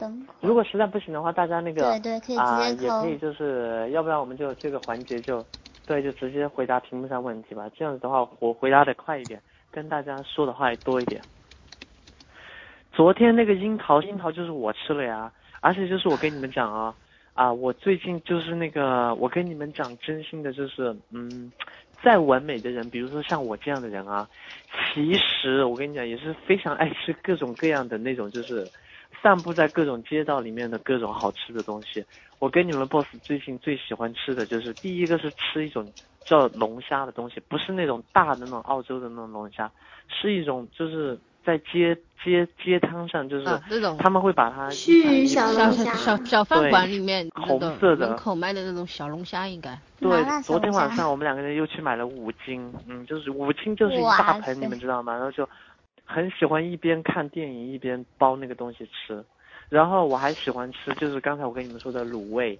等会如果实在不行的话，大家那个对对可以直啊、也可以就是，要不然我们就这个环节就，对，就直接回答屏幕上问题吧。这样子的话，我回答的快一点，跟大家说的话也多一点。昨天那个樱桃，樱桃就是我吃了呀，而且就是我跟你们讲啊，啊，我最近就是那个，我跟你们讲真心的，就是嗯，再完美的人，比如说像我这样的人啊，其实我跟你讲也是非常爱吃各种各样的那种，就是散布在各种街道里面的各种好吃的东西。我跟你们 boss 最近最喜欢吃的就是第一个是吃一种叫龙虾的东西，不是那种大的那种澳洲的那种龙虾，是一种就是在街街街摊上，就是啊那种他们会把它去小小龙虾小小饭馆里面红色的门口卖的那种小龙虾，应该对昨天晚上我们两个人又去买了五斤，嗯，就是五斤就是一大盆，你们知道吗？然后就很喜欢一边看电影一边包那个东西吃，然后我还喜欢吃就是刚才我跟你们说的卤味，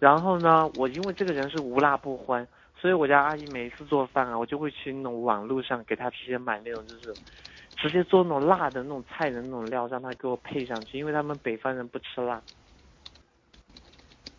然后呢，我因为这个人是无辣不欢，所以我家阿姨每一次做饭啊，我就会去那种网络上给她直接买那种就是直接做那种辣的那种菜的那种料，让她给我配上去，因为他们北方人不吃辣。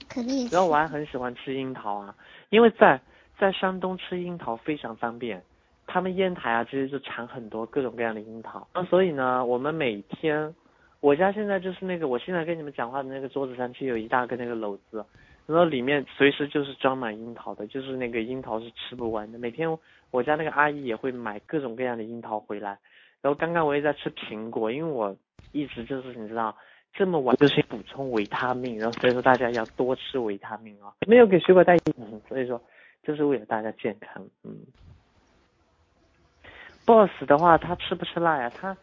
肯定然后我还很喜欢吃樱桃啊，因为在在山东吃樱桃非常方便，他们烟台啊其实就产很多各种各样的樱桃，那所以呢，我们每天，我家现在就是那个我现在跟你们讲话的那个桌子上就有一大个那个篓子，然后里面随时就是装满樱桃的，就是那个樱桃是吃不完的，每天我家那个阿姨也会买各种各样的樱桃回来，然后刚刚我也在吃苹果，因为我一直就是你知道。这么晚就是补充维他命，然后所以说大家要多吃维他命啊，没有给水果带嗯，所以说就是为了大家健康，嗯。Boss 的话，他吃不吃辣呀？他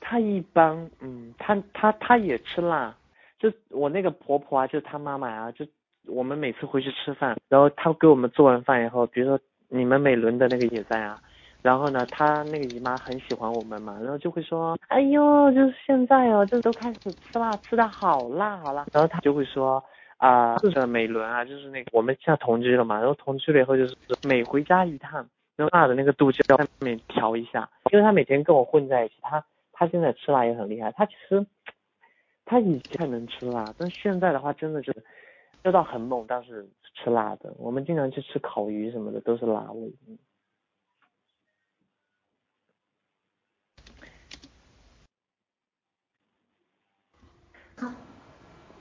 他一般，嗯，他他他也吃辣，就我那个婆婆啊，就她妈妈啊，就我们每次回去吃饭，然后她给我们做完饭以后，比如说你们每轮的那个野餐啊，然后呢，她那个姨妈很喜欢我们嘛，然后就会说，哎呦，就是现在哦，这都开始吃辣，吃的好辣好辣，然后她就会说。啊，就是每轮啊，就是那个我们现在同居了嘛，然后同居了以后就是每回家一趟，然后辣的那个度就要上面调一下，因为他每天跟我混在一起，他他现在吃辣也很厉害，他其实他以前能吃辣，但现在的话真的是味道很猛，但是吃辣的，我们经常去吃烤鱼什么的都是辣味。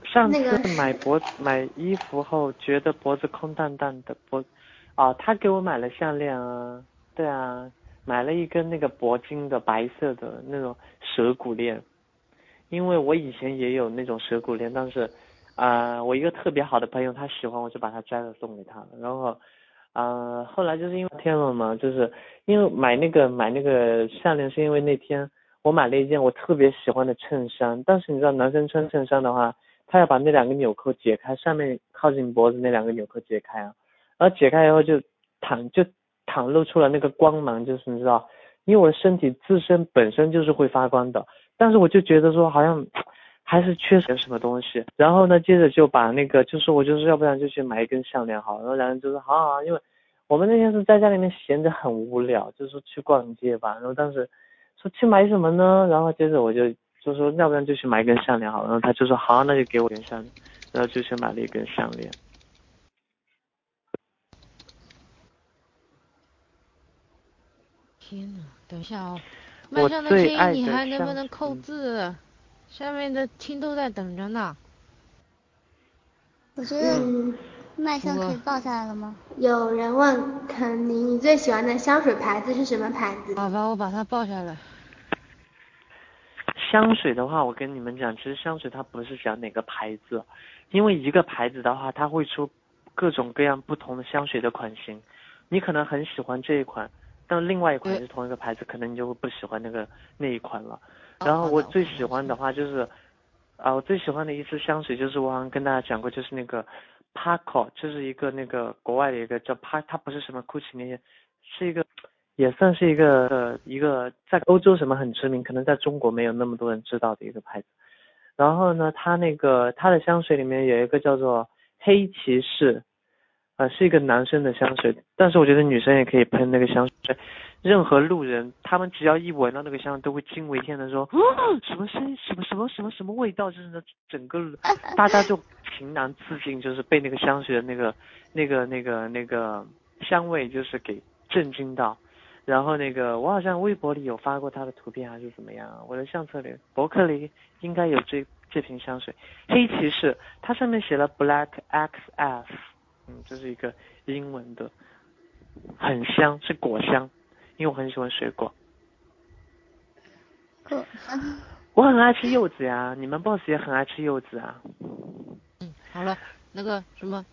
上次买脖买衣服后，觉得脖子空荡荡的脖，啊，他给我买了项链啊，对啊，买了一根那个铂金的白色的那种蛇骨链，因为我以前也有那种蛇骨链，但是，啊、我一个特别好的朋友他喜欢，我就把它摘了送给他了，然后，啊、后来就是因为天了嘛，就是因为买那个买那个项链是因为那天我买了一件我特别喜欢的衬衫，但是你知道男生穿衬衫的话。他要把那两个纽扣解开，上面靠近脖子那两个纽扣解开啊，然后解开以后就袒就袒露出了那个光芒，就是你知道，因为我的身体自身本身就是会发光的，但是我就觉得说好像还是缺少什么东西，然后呢，接着就把那个就是我就是要不然就去买一根项链好，然后两人就说好好好，因为我们那天是在家里面闲着很无聊，就是去逛街吧，然后当时说去买什么呢？然后接着我就。就说要不然就去买一根项链好，然后他就说好，那就给我一根项链，然后就去买了一根项链。天呐，等一下哦，我麦上的最声音你还能不能扣嗯字？下面的听都在等着呢。我觉得嗯，麦上可以我报下来了吗？有人问肯尼，你最喜欢的香水牌子是什么牌子？好吧，我把它报下来。香水的话，我跟你们讲，其实香水它不是讲哪个牌子，因为一个牌子的话，它会出各种各样不同的香水的款型。你可能很喜欢这一款，但另外一款对是同一个牌子，可能你就会不喜欢那个那一款了。哦然后我最喜欢的话就是，啊，我最喜欢的一支香水就是我好像跟大家讲过，就是那个 Paco，就是一个那个国外的一个叫 Pa，它不是什么 Gucci 那些，是一个也算是一个呃一个在欧洲什么很知名，可能在中国没有那么多人知道的一个牌子。然后呢，它那个它的香水里面有一个叫做黑骑士，呃，是一个男生的香水，但是我觉得女生也可以喷那个香水。任何路人，他们只要一闻到那个香，都会惊为天人，说什么声，什么什么什么什么味道，就是那整个大家就情难自禁，就是被那个香水的那个那个那个那个香味就是给震惊到。然后那个我好像微博里有发过他的图片还是怎么样，我的相册里博客里应该有这这瓶香水，黑骑士，它上面写了 Black XF，嗯，这是一个英文的，很香，是果香。因为我很喜欢水果，我很爱吃柚子呀。你们 boss 也很爱吃柚子啊。嗯，好了，那个什么，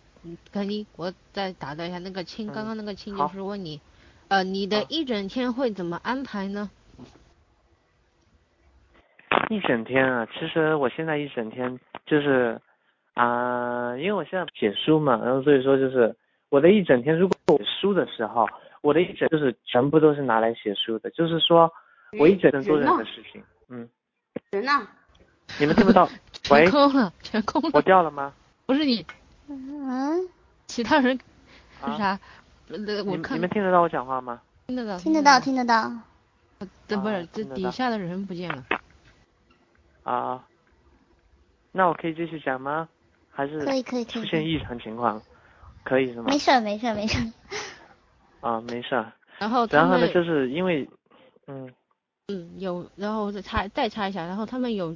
肯定，我再打断一下，那个亲，刚刚那个亲就是问你，呃，你的一整天会怎么安排呢？一整天啊，其实我现在一整天就是啊，因为我现在写书嘛，然后所以说就是我的一整天，如果写书的时候。我的一整就是全部都是拿来写书的，就是说我一整天做任何事情，嗯。人呢？你们听不到？喂。全空了，全空了。我掉了吗？不是你。嗯。其他人是啥？我看。你们听得到我讲话吗？听得到。听得到，听得到。这不是这底下的人不见了。啊。那我可以继续讲吗？还是可以可以。出现异常情况，可以是吗？没事没事没事。啊，没事儿。然后，然后呢，就是因为，嗯，嗯，有，然后再插再插一下，然后他们有，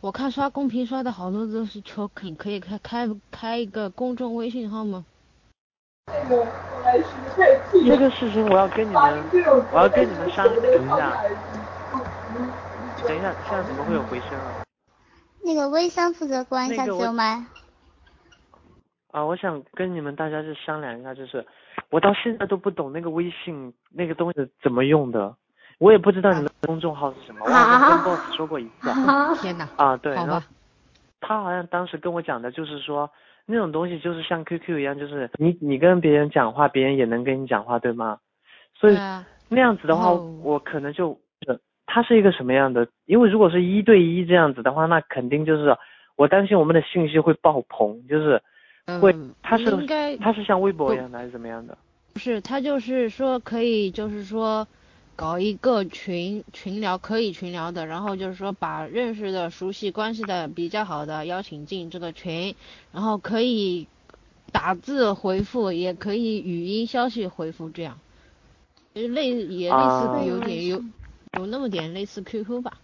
我看刷公屏刷的好多都是求可可以开开开一个公众微信号吗？这个事情我要跟你们，我要跟你们商量一下。等一下，现在怎么会有回声啊？那个微商负责关一下自由麦。啊，我想跟你们大家就商量一下，就是。我到现在都不懂那个微信那个东西怎么用的，我也不知道你们公众号是什么。我跟 boss 说过一次。天哪！啊，对，然后他好像当时跟我讲的就是说，那种东西就是像 QQ 一样，就是你你跟别人讲话，别人也能跟你讲话，对吗？所以那样子的话，我可能就，他是一个什么样的？因为如果是一对一这样子的话，那肯定就是我担心我们的信息会爆棚，就是。会，他是应该，他是像微博一样的还是怎么样的？不是，他就是说可以，就是说搞一个群群聊，可以群聊的，然后就是说把认识的、熟悉关系的、比较好的邀请进这个群，然后可以打字回复，也可以语音消息回复，这样，类也类似有点有有那么点类似 QQ 吧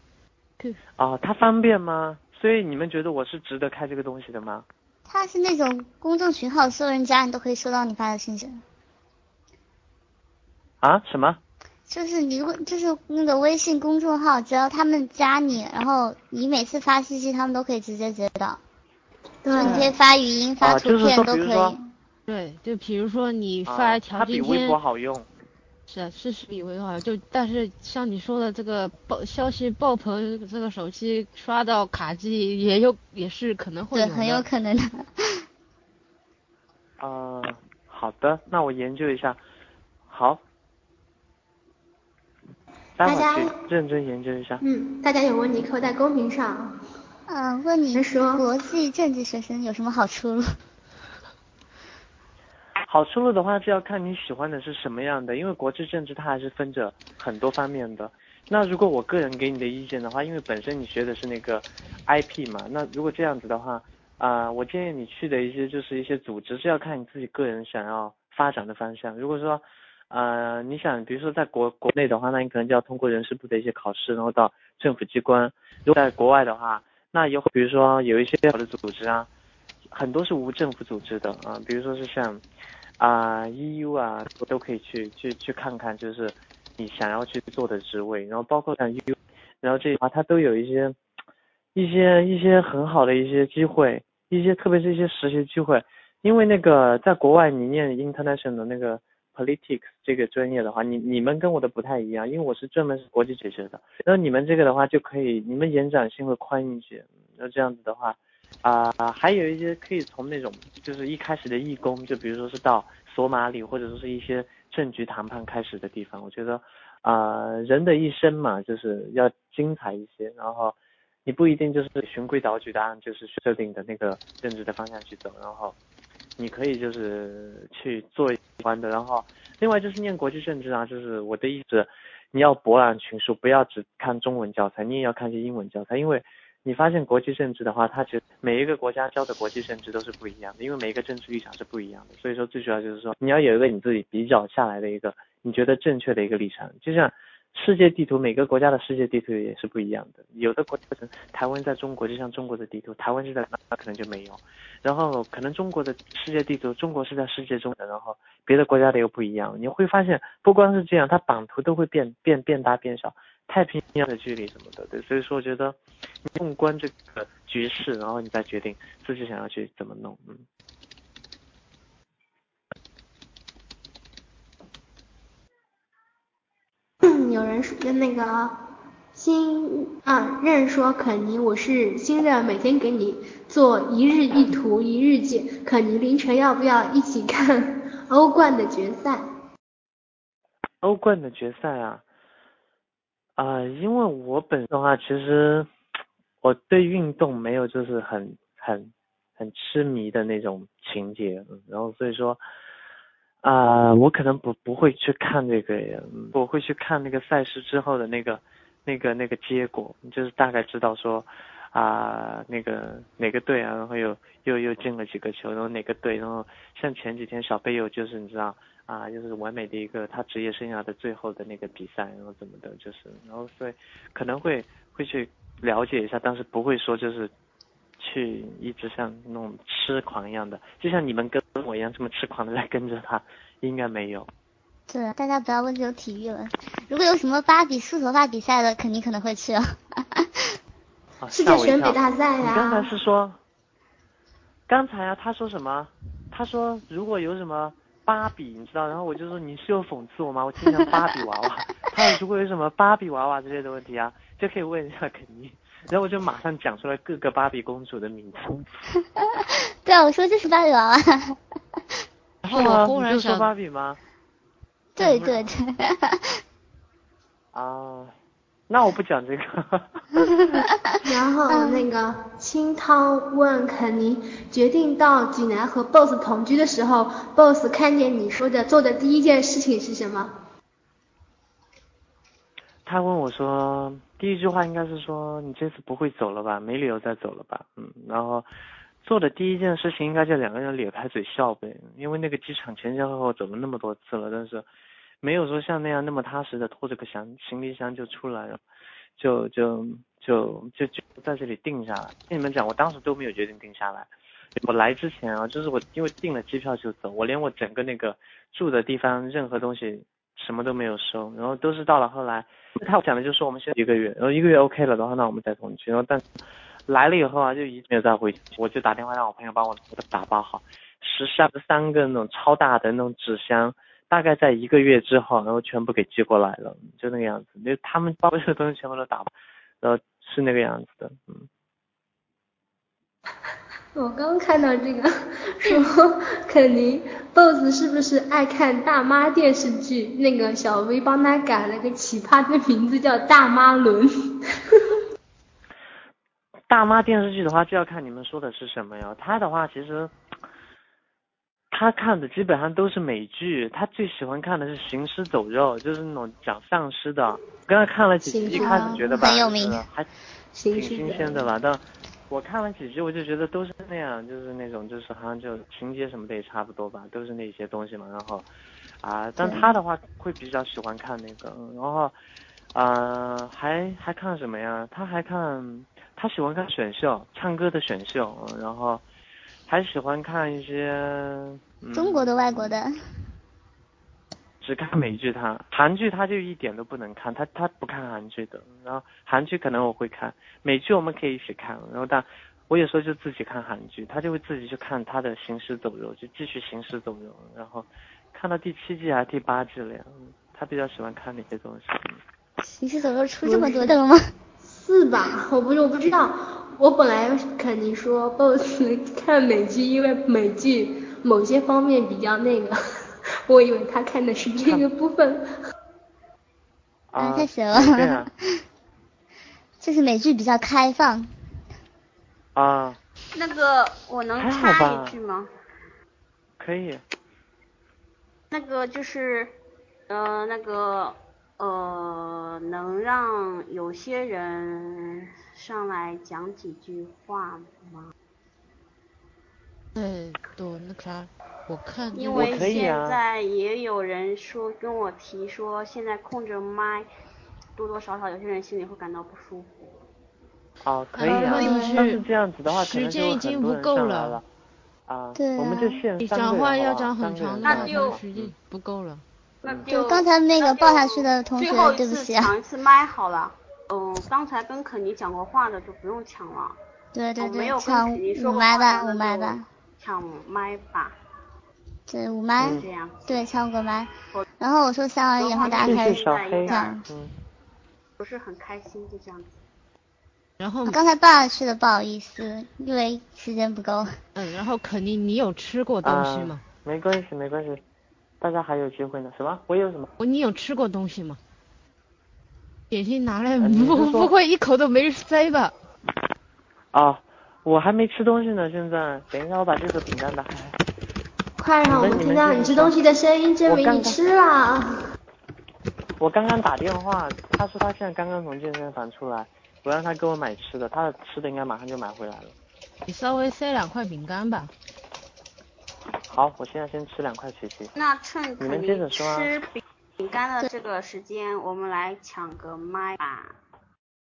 ？Q 啊，它方便吗？所以你们觉得我是值得开这个东西的吗？它是那种公众群号，所有人加你都可以收到你发的信息。啊？什么？就是你如果就是那个微信公众号，只要他们加你，然后你每次发信息，他们都可以直接接到。对。你可以发语音、发图片都可以。对，就比如说你发一条今天。它比微博好用。是是是以为好，就但是像你说的这个爆消息爆棚，这个手机刷到卡机也有也是可能会对，很有可能的。啊，好的，那我研究一下。好，待会儿去认真研究一下。嗯，大家有问题可以在公屏上。嗯，问你说国际政治学生有什么好处？好出路的话是要看你喜欢的是什么样的，因为国际政治它还是分着很多方面的。那如果我个人给你的意见的话，因为本身你学的是那个 IP 嘛，那如果这样子的话，啊，我建议你去的一些就是一些组织是要看你自己个人想要发展的方向。如果说，呃，你想比如说在国国内的话，那你可能就要通过人事部的一些考试，然后到政府机关。如果在国外的话，那有比如说有一些好的组织啊，很多是无政府组织的啊，比如说是像。啊，EU 啊，我都可以去去去看看，就是你想要去做的职位，然后包括像 EU，然后这啊，它都有一些一些一些很好的一些机会，一些特别是一些实习机会，因为那个在国外你念 international 的那个 politics 这个专业的话，你你们跟我的不太一样，因为我是专门是国际哲学的，然后你们这个的话就可以，你们延展性会宽一些，那这样子的话。啊，还有一些可以从那种就是一开始的义工，就比如说是到索马里或者说是一些政局谈判开始的地方。我觉得啊，人的一生嘛，就是要精彩一些。然后你不一定就是循规蹈矩的按就是设定的那个政治的方向去走。然后你可以就是去做喜欢的。然后另外就是念国际政治啊，就是我的意思，你要博览群书，不要只看中文教材，你也要看一些英文教材，因为。你发现国际政治的话，它其实每一个国家教的国际政治都是不一样的，因为每一个政治立场是不一样的。所以说，最主要就是说，你要有一个你自己比较下来的一个你觉得正确的一个立场。就像世界地图，每个国家的世界地图也是不一样的。有的国家台湾在中国，就像中国的地图，台湾是在那可能就没有。然后可能中国的世界地图，中国是在世界中的，然后别的国家的又不一样。你会发现，不光是这样，它版图都会变变变大变小。太平洋的距离什么的，对，所以说我觉得，纵观这个局势，然后你再决定自己想要去怎么弄，嗯。有人说跟那个新啊任说肯尼，我是新任，每天给你做一日一图 一日记，肯尼凌晨要不要一起看欧冠的决赛？欧冠的决赛啊。啊，因为我本身的话，其实我对运动没有就是很很很痴迷的那种情节，然后所以说啊，我可能不不会去看这个，我会去看那个赛事之后的那个那个那个结果，就是大概知道说啊那个哪个队啊，然后又又又进了几个球，然后哪个队，然后像前几天小贝又就是你知道。啊，就是完美的一个他职业生涯的最后的那个比赛，然后怎么的，就是，然后所以可能会会去了解一下，但是不会说就是去一直像那种痴狂一样的，就像你们跟我一样这么痴狂的在跟着他，应该没有。对，大家不要问这种体育了。如果有什么芭比梳头发比赛的，肯定可能会去。世界选美大赛呀！你刚才是说？刚才啊，他说什么？他说如果有什么。芭比，你知道，然后我就说你是有讽刺我吗？我听成芭比娃娃。他如果有什么芭比娃娃之类的问题啊，就可以问一下肯尼。然后我就马上讲出来各个芭比公主的名字。对啊，我说就是芭比娃娃。然后我忽然想，芭比吗？对对对。啊。那我不讲这个。然后那个清汤问肯尼，决定到济南和 BOSS 同居的时候，BOSS 看见你说的做的第一件事情是什么？他问我说，第一句话应该是说你这次不会走了吧？没理由再走了吧？嗯，然后做的第一件事情应该就两个人咧开嘴笑呗，因为那个机场前前后后走了那么多次了，但是。没有说像那样那么踏实的拖着个箱行李箱就出来了，就就就就就在这里定下来。跟你们讲，我当时都没有决定定下来。我来之前啊，就是我因为订了机票就走，我连我整个那个住的地方任何东西什么都没有收，然后都是到了后来，他讲的就是我们现在一个月，然后一个月 OK 了的话，那我们再同居。然后但来了以后啊，就一直没有再回去，我就打电话让我朋友帮我打包好，十三三个那种超大的那种纸箱。大概在一个月之后，然后全部给寄过来了，就那个样子。就他们包这些东西全部都打，然后是那个样子的，嗯。我刚看到这个，说肯尼 boss 是不是爱看大妈电视剧？那个小薇帮他改了个奇葩的名字，叫大妈伦。大妈电视剧的话，就要看你们说的是什么呀？他的话其实。他看的基本上都是美剧，他最喜欢看的是《行尸走肉》，就是那种讲丧尸的。刚才看了几集，一开始觉得吧，还挺新鲜的吧。但我看了几集，我就觉得都是那样，就是那种，就是好像就情节什么的也差不多吧，都是那些东西嘛。然后啊，但他的话会比较喜欢看那个，然后呃，还还看什么呀？他还看，他喜欢看选秀，唱歌的选秀，然后。还喜欢看一些中国的、外国的，只看美剧。他韩剧他就一点都不能看，他他不看韩剧的。然后韩剧可能我会看，美剧我们可以一起看。然后但我有时候就自己看韩剧，他就会自己去看他的《行尸走肉》，就继续《行尸走肉》。然后看到第七季还是第八季了呀？他比较喜欢看那些东西。《行尸走肉》出这么多的了吗？是吧？我不我不知道。我本来肯定说 boss 看美剧，因为美剧某些方面比较那个，我以为他看的是这个部分。啊，太神了！就是美剧比较开放。啊。那个我能插一句吗？可以。那个就是，呃，那个呃，能让有些人上来讲几句话吗？对，都那啥，我看因为现在也有人说跟我提说，现在控着麦，多多少少有些人心里会感到不舒服。哦，可以啊。问题是要是这样子的话，可时能就间已经不够了上来了。啊，对我们就啊你限三个讲话要讲很长的，就时间不够了。嗯就刚才那个就报下去的同学对不起啊抢一次麦好了。嗯，刚才跟肯尼讲过话的就不用抢了，对对对，我没有抢五麦吧，五麦吧，抢麦吧，对五麦，嗯这样。对抢五个麦我。然后我说想而已，然后大家开始小黑。嗯，不是很开心，就这样子。然后刚才抱下去的不好意思，因为时间不够。嗯，然后肯定你有吃过东西吗？啊？没关系，没关系，大家还有机会呢。什么？我有什么？我你有吃过东西吗？点心拿来呃不说不会一口都没塞吧？啊，我还没吃东西呢，现在。等一下，我把这个饼干打开。快让我们听到你吃东西的声音，证明你吃了。我刚刚打电话，他说他现在刚刚从健身房出来，我让他给我买吃的，他的吃的应该马上就买回来了。你稍微塞两块饼干吧。好，我现在先吃两块曲奇。那趁你们接着说啊吃饼饼干的这个时间，我们来抢个麦吧。